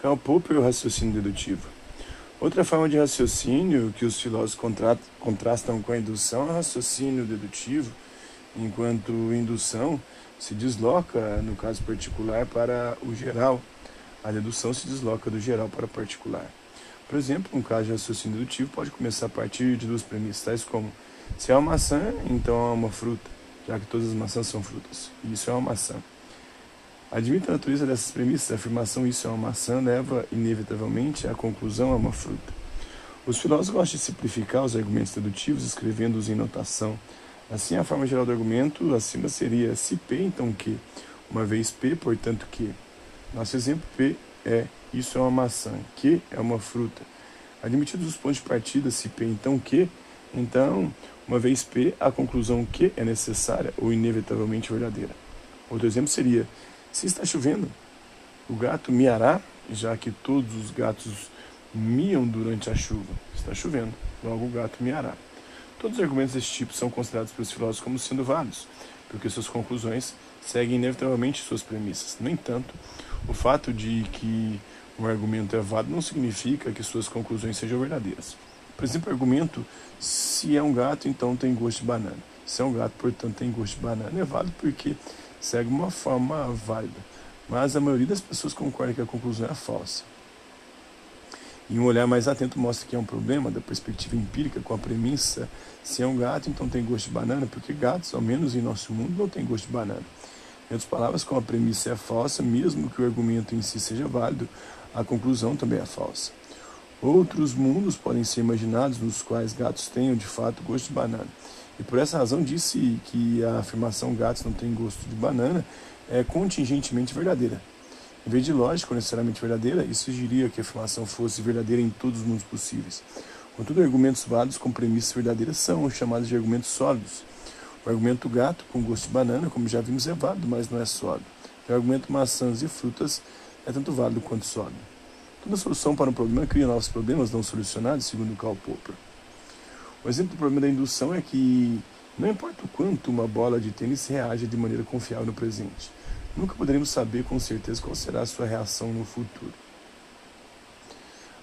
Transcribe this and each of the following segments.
Karl Popper e o raciocínio dedutivo. Outra forma de raciocínio que os filósofos contrastam com a indução é o raciocínio dedutivo, enquanto indução se desloca, no caso particular, para o geral. A dedução se desloca do geral para o particular. Por exemplo, um caso de raciocínio dedutivo pode começar a partir de duas premissas, tais como se é uma maçã, então é uma fruta, já que todas as maçãs são frutas. Isso é uma maçã. Admite a natureza dessas premissas, a afirmação isso é uma maçã leva inevitavelmente à conclusão é uma fruta. Os filósofos gostam de simplificar os argumentos dedutivos, escrevendo-os em notação. Assim, a forma geral do argumento acima seria se P, então Q. Uma vez P, portanto Q. Nosso exemplo P é isso é uma maçã, Q é uma fruta. Admitidos os pontos de partida, se P, então Q, então, uma vez P, a conclusão Q é necessária ou inevitavelmente verdadeira. Outro exemplo seria se está chovendo, o gato miará, já que todos os gatos miam durante a chuva. Está chovendo, logo o gato miará. Todos os argumentos desse tipo são considerados pelos filósofos como sendo válidos, porque suas conclusões seguem inevitavelmente suas premissas. No entanto, o fato de que um argumento é válido não significa que suas conclusões sejam verdadeiras. Por exemplo, o argumento: se é um gato, então tem gosto de banana. Se é um gato, portanto, tem gosto de banana, é válido porque segue uma forma válida, mas a maioria das pessoas concorda que a conclusão é falsa. E um olhar mais atento mostra que é um problema da perspectiva empírica com a premissa: se é um gato, então tem gosto de banana, porque gatos, ao menos em nosso mundo, não têm gosto de banana. Em outras palavras, como a premissa é falsa, mesmo que o argumento em si seja válido, a conclusão também é falsa. Outros mundos podem ser imaginados nos quais gatos tenham de fato gosto de banana. E por essa razão disse que a afirmação gatos não têm gosto de banana é contingentemente verdadeira. Em vez de lógico necessariamente verdadeira, isso sugeriria que a afirmação fosse verdadeira em todos os mundos possíveis. Contudo, argumentos válidos com premissas verdadeiras são chamados de argumentos sólidos. O argumento gato com gosto de banana, como já vimos, é válido, mas não é sólido. O argumento maçãs e frutas é tanto válido quanto sólido. Toda solução para um problema cria novos problemas não solucionados, segundo Karl Popper. O exemplo do problema da indução é que não importa o quanto uma bola de tênis reage de maneira confiável no presente, nunca poderemos saber com certeza qual será a sua reação no futuro.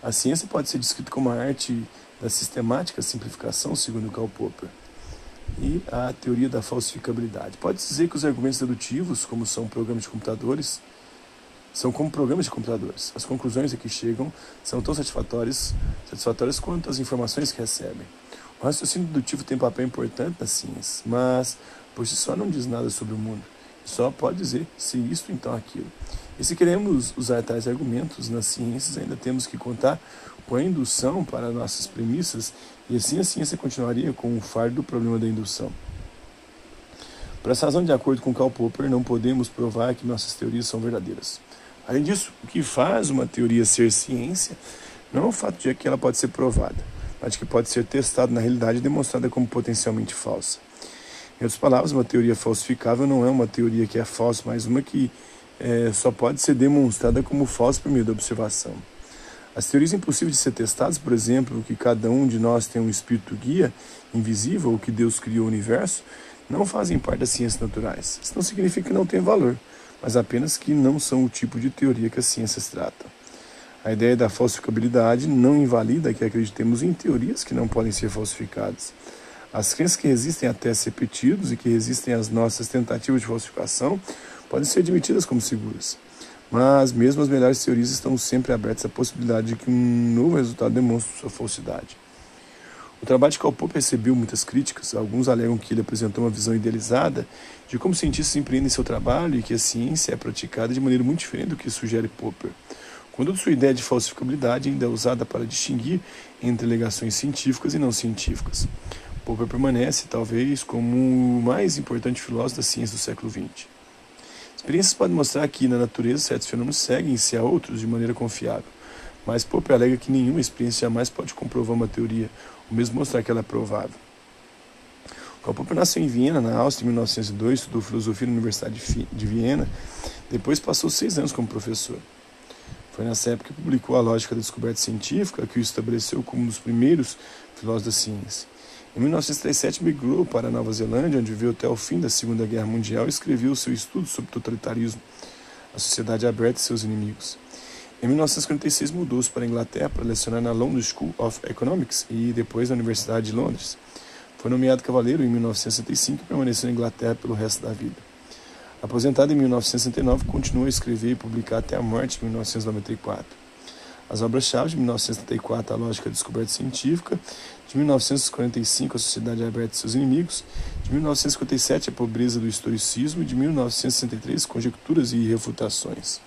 A ciência pode ser descrita como a arte da sistemática simplificação, segundo Karl Popper, e a teoria da falsificabilidade. Pode dizer que os argumentos dedutivos, como são programas de computadores, são como programas de computadores. As conclusões a que chegam são tão satisfatórias, satisfatórias quanto as informações que recebem. O raciocínio dedutivo tem papel importante na ciência, mas por si só não diz nada sobre o mundo. Só pode dizer se isto, então aquilo. E se queremos usar tais argumentos nas ciências, ainda temos que contar com a indução para nossas premissas, e assim a ciência continuaria com o fardo do problema da indução. Por essa razão, de acordo com Karl Popper, não podemos provar que nossas teorias são verdadeiras. Além disso, o que faz uma teoria ser ciência não é o fato de que ela pode ser provada, mas que pode ser testada na realidade e demonstrada como potencialmente falsa. Em outras palavras, uma teoria falsificável não é uma teoria que é falsa, mas uma que é, só pode ser demonstrada como falsa por meio da observação. As teorias impossíveis de ser testadas, por exemplo, que cada um de nós tem um espírito guia invisível, ou que Deus criou o universo, não fazem parte das ciências naturais. Isso não significa que não tem valor, mas apenas que não são o tipo de teoria que as ciências tratam. A ideia da falsificabilidade não invalida que acreditemos em teorias que não podem ser falsificadas. As crenças que resistem a testes repetidos e que resistem às nossas tentativas de falsificação podem ser admitidas como seguras. Mas mesmo as melhores teorias estão sempre abertas à possibilidade de que um novo resultado demonstre sua falsidade. O trabalho de Karl recebeu muitas críticas. Alguns alegam que ele apresentou uma visão idealizada de como cientistas empreendem seu trabalho e que a ciência é praticada de maneira muito diferente do que sugere Popper. Quando sua ideia de falsificabilidade ainda é usada para distinguir entre alegações científicas e não científicas. Popper permanece, talvez, como o mais importante filósofo da ciência do século XX. Experiências podem mostrar que, na natureza, certos fenômenos seguem-se a outros de maneira confiável, mas Popper alega que nenhuma experiência jamais pode comprovar uma teoria, ou mesmo mostrar que ela é provável. Karl Popper nasceu em Viena, na Áustria, em 1902, estudou filosofia na Universidade de Viena, depois passou seis anos como professor. Foi nessa época que publicou A Lógica da Descoberta Científica, que o estabeleceu como um dos primeiros filósofos da ciência. Em 1937, migrou para a Nova Zelândia, onde viveu até o fim da Segunda Guerra Mundial e escreveu seu estudo sobre totalitarismo, a sociedade aberta e seus inimigos. Em Em 1946 mudou-se para a Inglaterra para lecionar na London School of Economics e depois na Universidade de Londres. Foi nomeado cavaleiro em 1965 e permaneceu na Inglaterra pelo resto da vida. Aposentado em 1969, continuou a escrever e publicar até a morte em 1994. As obras-chave de 1974, A Lógica da Descoberta Científica, de 1945, A Sociedade Aberta e Seus Inimigos, de 1957, A Pobreza do Historicismo e de 1963, Conjecturas e Refutações.